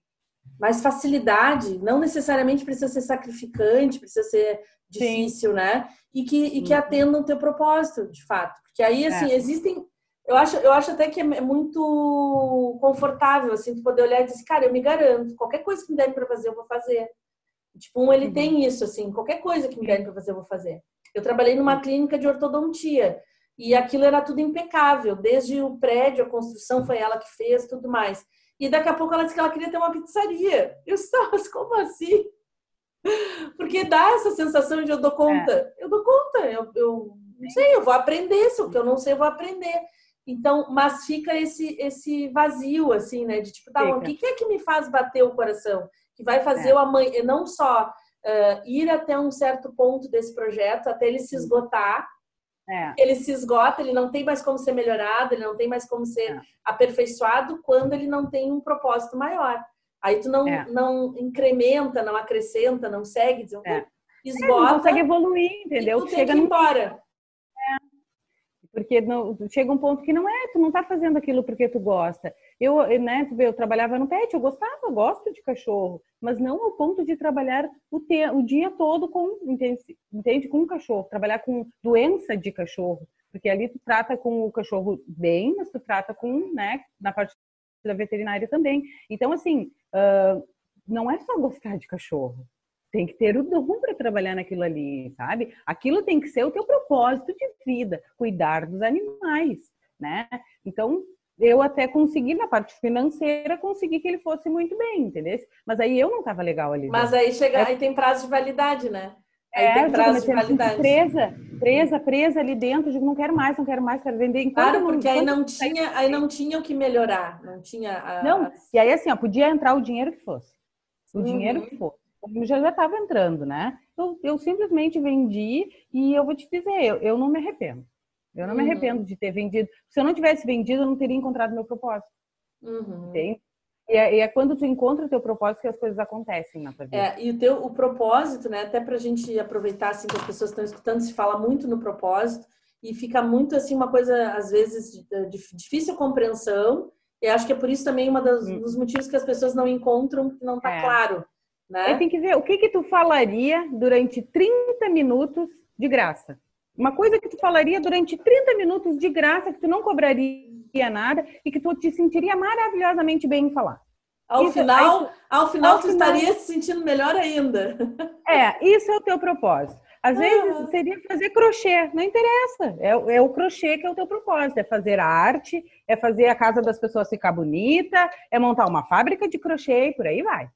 mais facilidade, não necessariamente precisa ser sacrificante, precisa ser difícil, Sim. né? E que, e que atendam o teu propósito, de fato. Porque aí, é. assim, é. existem... Eu acho, eu acho até que é muito confortável, assim, tu poder olhar e dizer, cara, eu me garanto, qualquer coisa que me derem para fazer, eu vou fazer. Tipo, um, ele uhum. tem isso, assim, qualquer coisa que me derem para fazer, eu vou fazer. Eu trabalhei numa clínica de ortodontia e aquilo era tudo impecável, desde o prédio, a construção foi ela que fez, tudo mais. E daqui a pouco ela disse que ela queria ter uma pizzaria. Eu estava, como assim? Porque dá essa sensação de eu dou conta. É. Eu dou conta, eu, eu não sei, eu vou aprender, se o que eu não sei, eu vou aprender. Então, mas fica esse esse vazio, assim, né? De tipo, tá, o que, que é que me faz bater o coração? Que vai fazer é. o amanhã, não só uh, ir até um certo ponto desse projeto, até ele se esgotar. É. Ele se esgota, ele não tem mais como ser melhorado, ele não tem mais como ser é. aperfeiçoado quando ele não tem um propósito maior. Aí tu não, é. não incrementa, não acrescenta, não segue, esgota. É, não consegue evoluir, entendeu? E tu Chega tem que embora. Porque não, chega um ponto que não é, tu não tá fazendo aquilo porque tu gosta. Eu, né, tu vê, eu trabalhava no pet, eu gostava, eu gosto de cachorro, mas não ao ponto de trabalhar o, te, o dia todo com, entende, entende, com o cachorro, trabalhar com doença de cachorro, porque ali tu trata com o cachorro bem, mas tu trata com, né, na parte veterinária também. Então, assim, uh, não é só gostar de cachorro, tem que ter o dom para trabalhar naquilo ali, sabe? Aquilo tem que ser o teu propósito de vida, cuidar dos animais, né? Então, eu até consegui na parte financeira conseguir que ele fosse muito bem, entendeu? Mas aí eu não estava legal ali. Mas né? aí chega, é... aí tem prazo de validade, né? Aí é, tem prazo de validade. Presa, presa, presa ali dentro, eu digo, não quero mais, não quero mais, quero vender. Enquanto claro, porque aí não tinha, aí não tinha o que melhorar, não tinha. A... Não. E aí assim, ó, podia entrar o dinheiro que fosse, o uhum. dinheiro que fosse já já estava entrando, né? Eu, eu simplesmente vendi e eu vou te dizer, eu, eu não me arrependo. Eu não uhum. me arrependo de ter vendido. Se eu não tivesse vendido, eu não teria encontrado meu propósito. Uhum. Entende? E é, e é, quando tu encontra o teu propósito que as coisas acontecem na tua vida. É, e o teu o propósito, né? Até para a gente aproveitar assim que as pessoas estão escutando, se fala muito no propósito e fica muito assim uma coisa às vezes de, de difícil compreensão. E acho que é por isso também uma das, hum. dos motivos que as pessoas não encontram, que não está é. claro né? Aí tem que ver o que que tu falaria durante 30 minutos de graça. Uma coisa que tu falaria durante 30 minutos de graça, que tu não cobraria nada e que tu te sentiria maravilhosamente bem em falar. Ao isso, final, ao final ao tu final, estaria se sentindo melhor ainda. <laughs> É, isso é o teu propósito. Às vezes seria fazer crochê, não interessa. É, é, o crochê que é o teu propósito. É fazer arte, é fazer a casa das pessoas ficar bonita, é montar uma fábrica de crochê e por aí vai.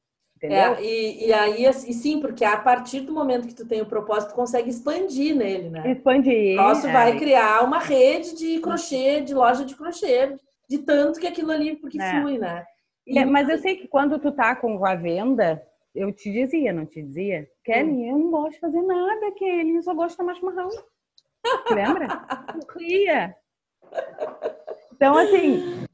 Entendeu? É, e, e aí, e sim, porque a partir do momento que tu tem o propósito, tu consegue expandir nele, né? Expandir. Nosso é. vai criar uma rede de crochê, de loja de crochê, de tanto que aquilo ali, porque é. flui, né? E... É, mas eu sei que quando tu tá com a venda, eu te dizia, não te dizia? Kelly, hum. eu não gosto de fazer nada, Kelly, eu só gosto de tomar chimarrão. Lembra? <laughs> Eu ria. Então, assim,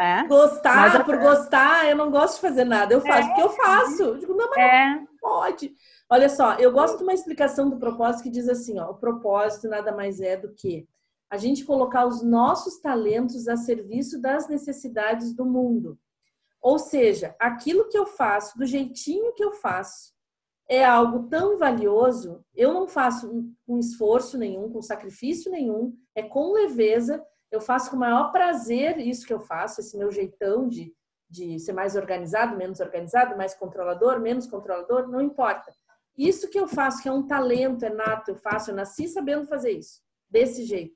né? Gostar mas, por gostar, eu não gosto de fazer nada. Eu faço é, porque eu faço. Eu digo, não, mas é. não pode. Olha só, eu gosto de uma explicação do propósito que diz assim: ó, o propósito nada mais é do que a gente colocar os nossos talentos a serviço das necessidades do mundo. Ou seja, aquilo que eu faço, do jeitinho que eu faço, é algo tão valioso, eu não faço com esforço nenhum, com sacrifício nenhum, é com leveza, eu faço com o maior prazer isso que eu faço, esse meu jeitão de, de ser mais organizado, menos organizado, mais controlador, menos controlador, não importa. Isso que eu faço, que é um talento, é nato, eu faço, eu nasci sabendo fazer isso, desse jeito.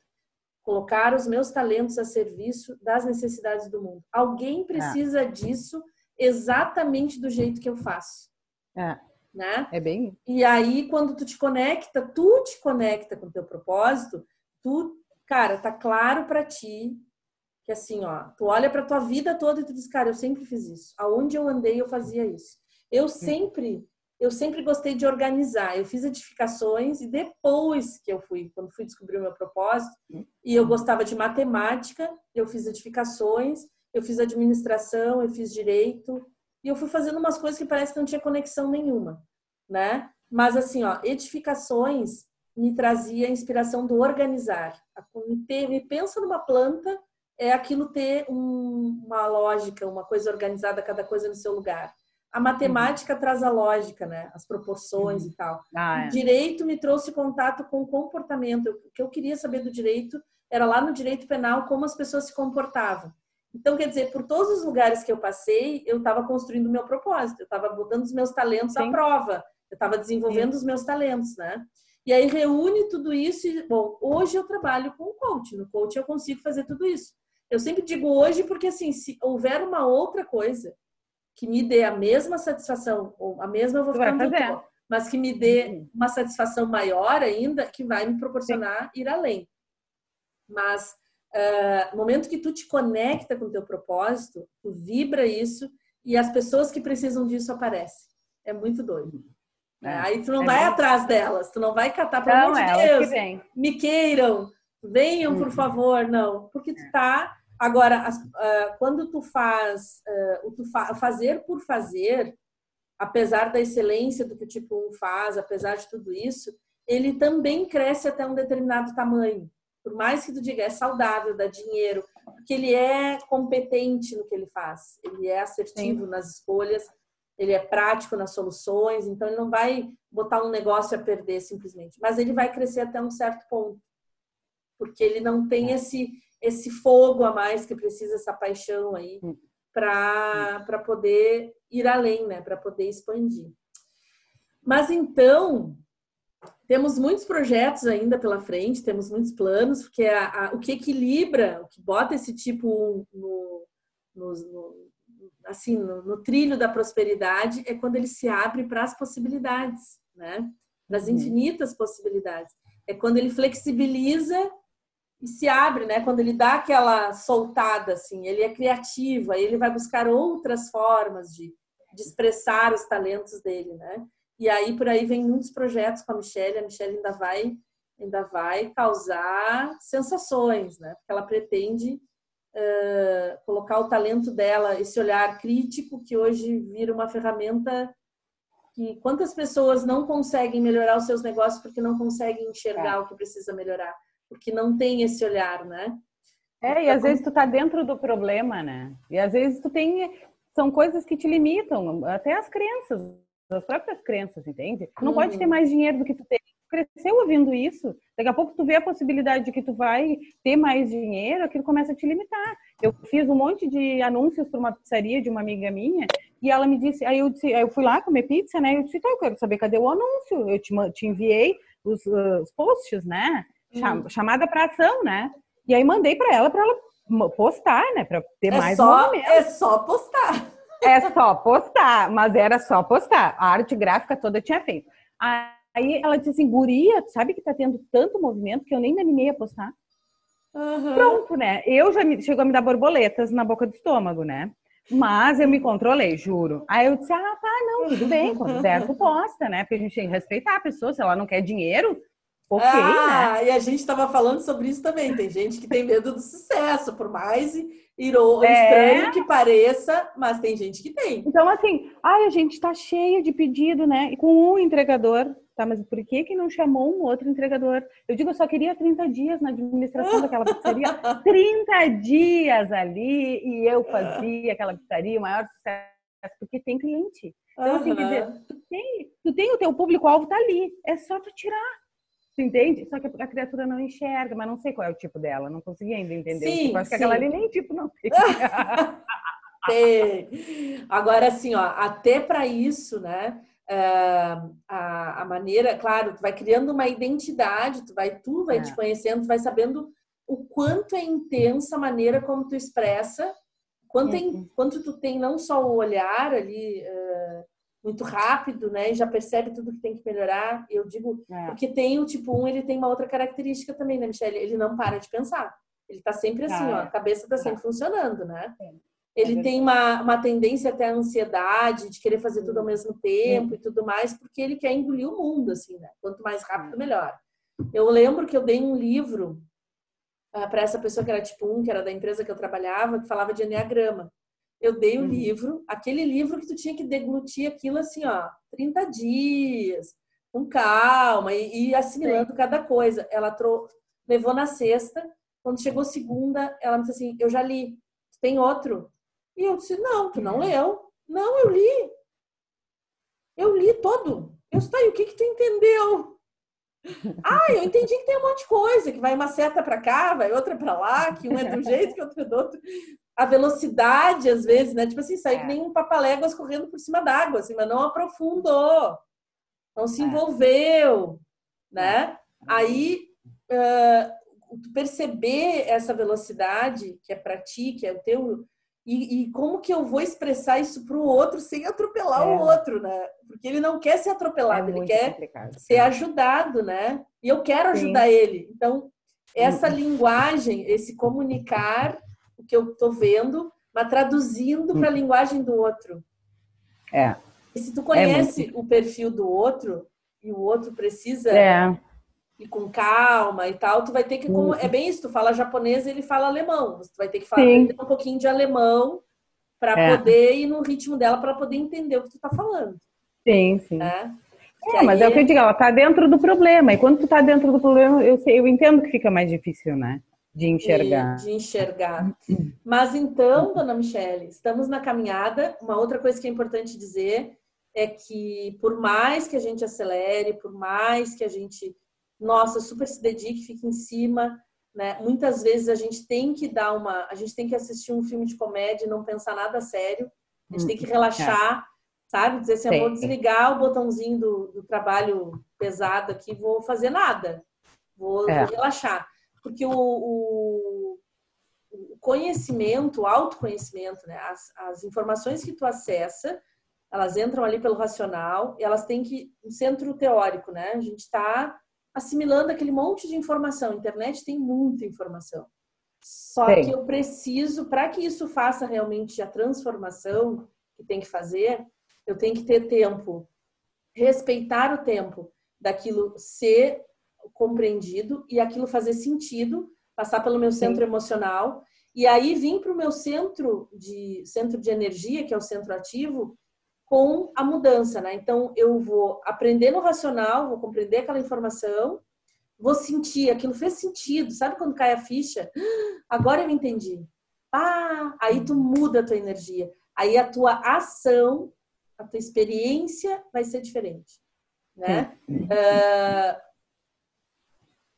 Colocar os meus talentos a serviço das necessidades do mundo. Alguém é. precisa é. disso exatamente do jeito que eu faço. É. Né? É bem. E aí, quando tu te conecta, tu te conecta com o teu propósito, tu cara, tá claro para ti que assim, ó, tu olha para tua vida toda e tu diz, cara, eu sempre fiz isso. Aonde eu andei, eu fazia isso. Eu sempre, eu sempre gostei de organizar. Eu fiz edificações e depois que eu fui, quando fui descobrir o meu propósito, e eu gostava de matemática, eu fiz edificações, eu fiz administração, eu fiz direito, e eu fui fazendo umas coisas que parece que não tinha conexão nenhuma, né? Mas assim, ó, edificações me trazia a inspiração do organizar. Me, pensa numa planta é aquilo ter um, uma lógica, uma coisa organizada, cada coisa no seu lugar. A matemática uhum. traz a lógica, né? As proporções uhum. e tal. Ah, é. Direito me trouxe contato com o comportamento. O que eu queria saber do direito era lá no direito penal como as pessoas se comportavam. Então, quer dizer, por todos os lugares que eu passei, eu estava construindo o meu propósito, eu estava botando os meus talentos Sim. à prova, eu estava desenvolvendo Sim. os meus talentos, né? E aí reúne tudo isso e, bom, hoje eu trabalho com o coach. No coach eu consigo fazer tudo isso. Eu sempre digo hoje porque, assim, se houver uma outra coisa que me dê a mesma satisfação, ou a mesma eu vou ficar muito bom, mas que me dê uhum. uma satisfação maior ainda, que vai me proporcionar ir além. Mas uh, momento que tu te conecta com o teu propósito, tu vibra isso e as pessoas que precisam disso aparecem. É muito doido. É, Aí tu não é vai bem... atrás delas, tu não vai catar, pelo amor de Deus, me queiram, venham, por uhum. favor, não. Porque tu tá Agora, uh, quando tu faz uh, o tu fa fazer por fazer, apesar da excelência do que o tipo 1 faz, apesar de tudo isso, ele também cresce até um determinado tamanho. Por mais que tu diga é saudável, dá dinheiro, porque ele é competente no que ele faz, ele é assertivo Sim. nas escolhas, ele é prático nas soluções, então ele não vai botar um negócio a perder simplesmente, mas ele vai crescer até um certo ponto, porque ele não tem é. esse esse fogo a mais que precisa, essa paixão aí, hum. para poder ir além, né? Para poder expandir. Mas então, temos muitos projetos ainda pela frente, temos muitos planos, porque a, a, o que equilibra, o que bota esse tipo no, no, no assim, no, no, trilho da prosperidade é quando ele se abre para as possibilidades, né? Das uhum. infinitas possibilidades. É quando ele flexibiliza e se abre, né? Quando ele dá aquela soltada, assim, ele é criativo, aí ele vai buscar outras formas de, de expressar os talentos dele, né? E aí por aí vem muitos projetos com a Michelle, a Michelle ainda vai ainda vai causar sensações, né? Porque ela pretende uh, colocar o talento dela, esse olhar crítico que hoje vira uma ferramenta que quantas pessoas não conseguem melhorar os seus negócios porque não conseguem enxergar é. o que precisa melhorar porque não tem esse olhar, né? É, e às vezes tu tá dentro do problema, né? E às vezes tu tem são coisas que te limitam, até as crenças, as próprias crenças, entende? Tu não uhum. pode ter uhum. mais dinheiro do que tu tem. Cresceu ouvindo isso. Daqui a pouco tu vê a possibilidade de que tu vai ter mais dinheiro, aquilo começa a te limitar. Eu fiz um monte de anúncios para uma pizzaria de uma amiga minha e ela me disse, aí eu, disse, aí eu fui lá comer pizza, né? Eu disse, então, eu quero saber cadê o anúncio. Eu te, te enviei os, os posts, né? Hum. chamada para ação, né? E aí mandei para ela para ela postar, né? Para ter é mais só, movimento. É só postar. É só postar, mas era só postar. A arte gráfica toda tinha feito. Aí ela disse assim, guria, sabe que tá tendo tanto movimento que eu nem me animei a postar? Uhum. Pronto, né? Eu já me, chegou a me dar borboletas na boca do estômago, né? Mas eu me controlei, juro. Aí eu disse, ah, tá, não, tudo bem, quando der, tu <laughs> posta, né? Porque a gente tem que respeitar a pessoa, se ela não quer dinheiro, Ok, ah, né? E a gente estava falando sobre isso também. Tem gente que tem medo do sucesso, por mais irô, é. estranho que pareça, mas tem gente que tem. Então, assim, ai, a gente está cheio de pedido, né? E com um entregador. Tá, mas por que que não chamou um outro entregador? Eu digo, eu só queria 30 dias na administração daquela pizzaria. <laughs> 30 dias ali e eu fazia aquela pizzaria, o maior sucesso, porque tem cliente. Então, uhum. assim, quer dizer, tu tem, tu tem o teu público-alvo, tá ali. É só tu tirar. Tu entende? Só que a criatura não enxerga, mas não sei qual é o tipo dela, não consegui ainda entender. Sim, tipo, acho sim. que aquela ali nem tipo não <laughs> tem. tem. Agora, assim, ó, até para isso, né? Uh, a, a, maneira, claro, tu vai criando uma identidade, tu vai, tu vai é. te conhecendo, tu vai sabendo o quanto é intensa a maneira como tu expressa, quanto, é, uhum. quanto tu tem não só o olhar ali uh, muito rápido, né? E já percebe tudo que tem que melhorar. Eu digo, é. porque tem o tipo 1, ele tem uma outra característica também, né, Michelle? Ele não para de pensar. Ele tá sempre assim, ah, ó, a cabeça tá sempre funcionando, né? Ele é tem uma, uma tendência até à ansiedade, de querer fazer tudo ao mesmo tempo e tudo mais, porque ele quer engolir o mundo, assim, né? Quanto mais rápido, melhor. Eu lembro que eu dei um livro uh, ah, para essa pessoa que era tipo 1, que era da empresa que eu trabalhava, que falava de Enneagrama eu dei o um uhum. livro, aquele livro que tu tinha que deglutir aquilo assim, ó, 30 dias, com calma e, e assimilando Sim. cada coisa. Ela trou levou na sexta, quando chegou segunda, ela me disse assim: Eu já li, tem outro? E eu disse: Não, tu não leu. Não, eu li. Eu li todo. Eu disse: Tá, e o que que tu entendeu? <laughs> Ah, eu entendi que tem um monte de coisa, que vai uma seta para cá, vai outra para lá, que um é de um jeito, que outro é do outro a velocidade, às vezes, né? Tipo assim, sair é. que nem um papaléguas correndo por cima d'água, assim, mas não aprofundou, não se é. envolveu, né? Aí, uh, perceber essa velocidade que é para ti, que é o teu, e, e, como que eu vou expressar isso para o outro sem atropelar é. o outro, né? Porque ele não quer ser atropelado, é ele quer ser ajudado, né? E eu quero ajudar Sim. ele. Então, essa Sim. linguagem, esse comunicar o que eu estou vendo, mas traduzindo para a hum. linguagem do outro. É. E se tu conhece é muito... o perfil do outro e o outro precisa é. ir com calma e tal, tu vai ter que como é bem isso, tu fala japonês, e ele fala alemão, tu vai ter que falar um pouquinho de alemão para é. poder ir no ritmo dela para poder entender o que tu tá falando. Sim, sim. Né? É, mas é o que eu digo, ela tá dentro do problema. E quando tu tá dentro do problema, eu, sei, eu entendo que fica mais difícil, né? De enxergar. De, de enxergar. Mas então, dona Michele, estamos na caminhada. Uma outra coisa que é importante dizer é que por mais que a gente acelere, por mais que a gente, nossa, super se dedique, fique em cima, né? Muitas vezes a gente tem que dar uma, a gente tem que assistir um filme de comédia e não pensar nada sério. A gente tem que relaxar, é. sabe? Dizer assim, eu vou desligar o botãozinho do, do trabalho pesado aqui, vou fazer nada. Vou, é. vou relaxar porque o, o, o conhecimento, o autoconhecimento, né? As, as, informações que tu acessa, elas entram ali pelo racional e elas têm que um centro teórico, né? A gente está assimilando aquele monte de informação. A internet tem muita informação. Só Sim. que eu preciso, para que isso faça realmente a transformação que tem que fazer, eu tenho que ter tempo, respeitar o tempo daquilo ser compreendido e aquilo fazer sentido, passar pelo meu centro Sim. emocional e aí vir para o meu centro de centro de energia, que é o centro ativo, com a mudança, né? Então eu vou aprender no racional, vou compreender aquela informação, vou sentir, aquilo fez sentido, sabe quando cai a ficha? <gasps> Agora eu entendi. Ah, aí tu muda a tua energia. Aí a tua ação, a tua experiência vai ser diferente, né? Uh,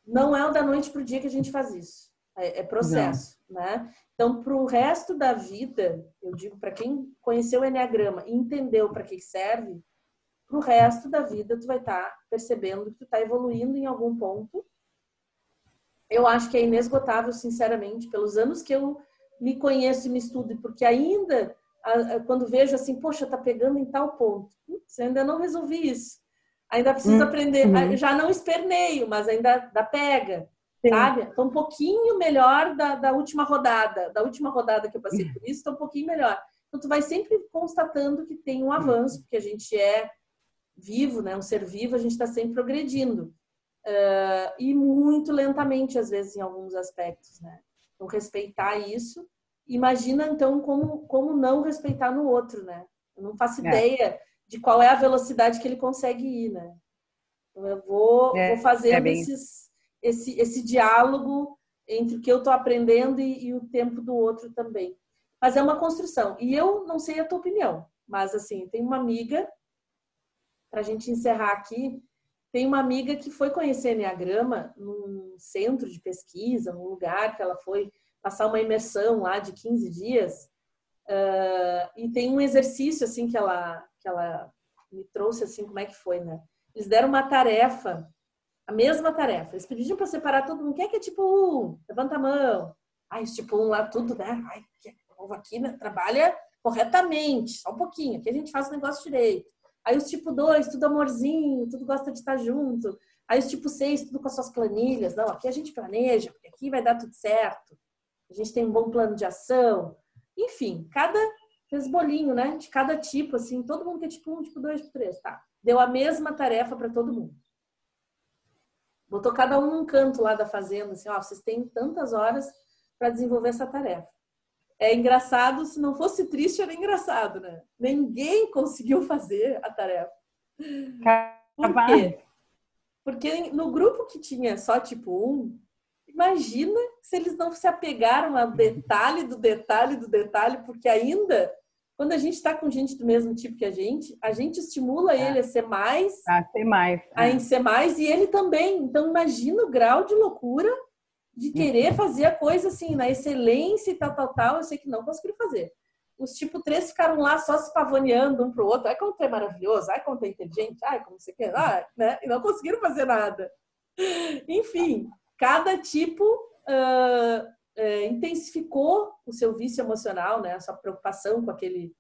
não é da noite para o dia que a gente faz isso. É, é processo, não. né? Então, para o resto da vida, eu digo para quem conheceu o Enneagrama e entendeu para que serve, para o resto da vida tu vai estar tá percebendo que tu está evoluindo em algum ponto. Eu acho que é inesgotável, sinceramente, pelos anos que eu me conheço e me estudo, porque ainda quando vejo assim, poxa, tá pegando em tal ponto, você ainda não resolvi isso. Ainda preciso uhum. aprender, já não esperneio, mas ainda dá pega, Sim. sabe? Estou um pouquinho melhor da, da última rodada, da última rodada que eu passei por isso, estou um pouquinho melhor. Então, tu vai sempre constatando que tem um avanço, porque a gente é vivo, né? Um ser vivo, a gente está sempre progredindo. Uh, e muito lentamente, às vezes, em alguns aspectos, né? Então, respeitar isso. Imagina, então, como, como não respeitar no outro, né? Eu não faço é. ideia de qual é a velocidade que ele consegue ir, né? Então, eu vou, é, vou fazendo é bem... esses, esse, esse diálogo entre o que eu estou aprendendo e, e, o tempo do outro também. Mas é uma construção. E eu não sei a tua opinião, mas assim, tem uma amiga, para a gente encerrar aqui, tem uma amiga que foi conhecer Enneagrama num centro de pesquisa, num lugar que ela foi passar uma imersão lá de 15 dias. Uh, e tem um exercício assim que ela que ela me trouxe assim, como é que foi, né? Eles deram uma tarefa, a mesma tarefa. Eles pediram para separar todo mundo. Quem é que é tipo um? Levanta a mão. Ai, tipo um lá, tudo, né? Ai, o povo aqui né? trabalha corretamente, só um pouquinho. Aqui a gente faz o negócio direito. Aí os tipo 2, tudo amorzinho, tudo gosta de estar junto. Aí os tipo 6, tudo com as suas planilhas. Não, aqui a gente planeja, porque aqui vai dar tudo certo. A gente tem um bom plano de ação. Enfim, cada fez bolinho, né? De cada tipo, assim, todo mundo que é tipo 1, tipo 2, tipo 3, tá? Deu a mesma tarefa para todo mundo. Botou cada um num canto lá da fazenda, assim, ó, vocês têm tantas horas para desenvolver essa tarefa. É engraçado, se não fosse triste, era engraçado, né? Ninguém conseguiu fazer a tarefa. Por quê? Porque no grupo que tinha só tipo um, imagina se eles não se apegaram ao detalhe do detalhe do detalhe, porque ainda quando a gente está com gente do mesmo tipo que a gente, a gente estimula é. ele a ser mais, a ser mais, a é. ser mais e ele também. Então imagina o grau de loucura de querer uhum. fazer a coisa assim na excelência e tal, tal, tal. Eu sei que não conseguiram fazer. Os tipo três ficaram lá só se pavoneando um pro outro. Ai, como tu é maravilhoso, ai, como tu é inteligente, ai, como você quer, ai, né? E não conseguiram fazer nada. Enfim, cada tipo uh, é, intensificou o seu vício emocional, né? A sua preocupação com aquele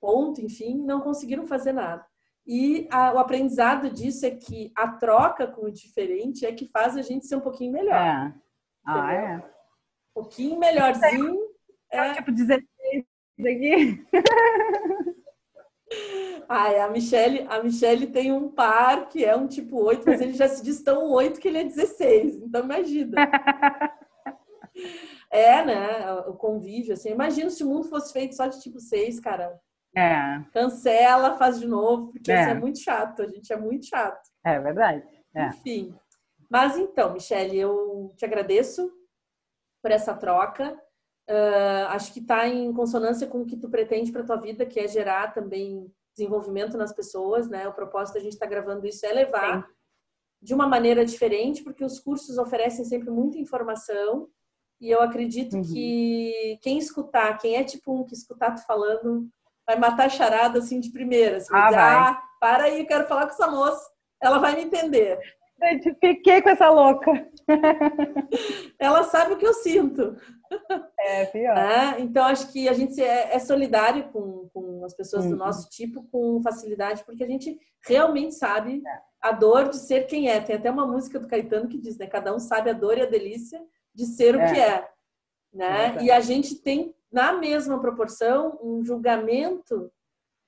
ponto, enfim, não conseguiram fazer nada. E a, o aprendizado disso é que a troca com o diferente é que faz a gente ser um pouquinho melhor. É. Ah, é? Um pouquinho melhorzinho. É, tipo 16 aqui. <laughs> Ai, a Michelle, a Michelle tem um par que é um tipo 8, mas ele já se diz tão 8 que ele é 16. Então imagina. <laughs> É, né? O convívio, assim. Imagina se o mundo fosse feito só de tipo 6, cara. É. Cancela, faz de novo, porque é. isso é muito chato. A gente é muito chato. É verdade. É. Enfim. Mas então, Michele, eu te agradeço por essa troca. Uh, acho que está em consonância com o que tu pretende para tua vida, que é gerar também desenvolvimento nas pessoas, né? O propósito da gente estar tá gravando isso é levar Sim. de uma maneira diferente, porque os cursos oferecem sempre muita informação e eu acredito uhum. que quem escutar, quem é tipo um que escutar tu falando, vai matar a charada assim de primeira. Assim, ah, dizer, ah, para aí, quero falar com essa moça, ela vai me entender. Identifiquei com essa louca. <laughs> ela sabe o que eu sinto. É, pior. <laughs> É, então, acho que a gente é, é solidário com, com as pessoas uhum. do nosso tipo com facilidade, porque a gente realmente sabe é. a dor de ser quem é. Tem até uma música do Caetano que diz, né? Cada um sabe a dor e a delícia de ser o é. que é, né? É e a gente tem na mesma proporção um julgamento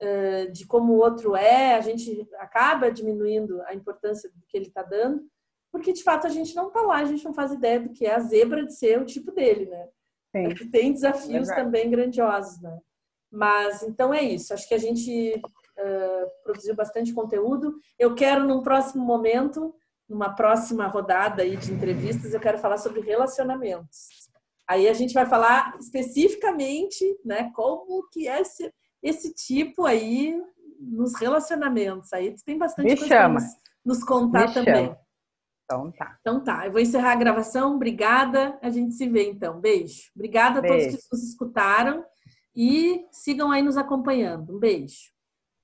uh, de como o outro é, a gente acaba diminuindo a importância do que ele está dando, porque de fato a gente não está lá, a gente não faz ideia do que é a zebra de ser o tipo dele, né? É tem desafios também grandiosos, né? Mas então é isso. Acho que a gente uh, produziu bastante conteúdo. Eu quero num próximo momento numa próxima rodada aí de entrevistas, eu quero falar sobre relacionamentos. Aí a gente vai falar especificamente, né, como que é esse, esse tipo aí nos relacionamentos. Aí tem bastante Me coisa chama. nos, nos contar Me também. Chama. Então tá. Então tá, eu vou encerrar a gravação. Obrigada. A gente se vê então. Beijo. Obrigada a beijo. todos que nos escutaram e sigam aí nos acompanhando. Um beijo.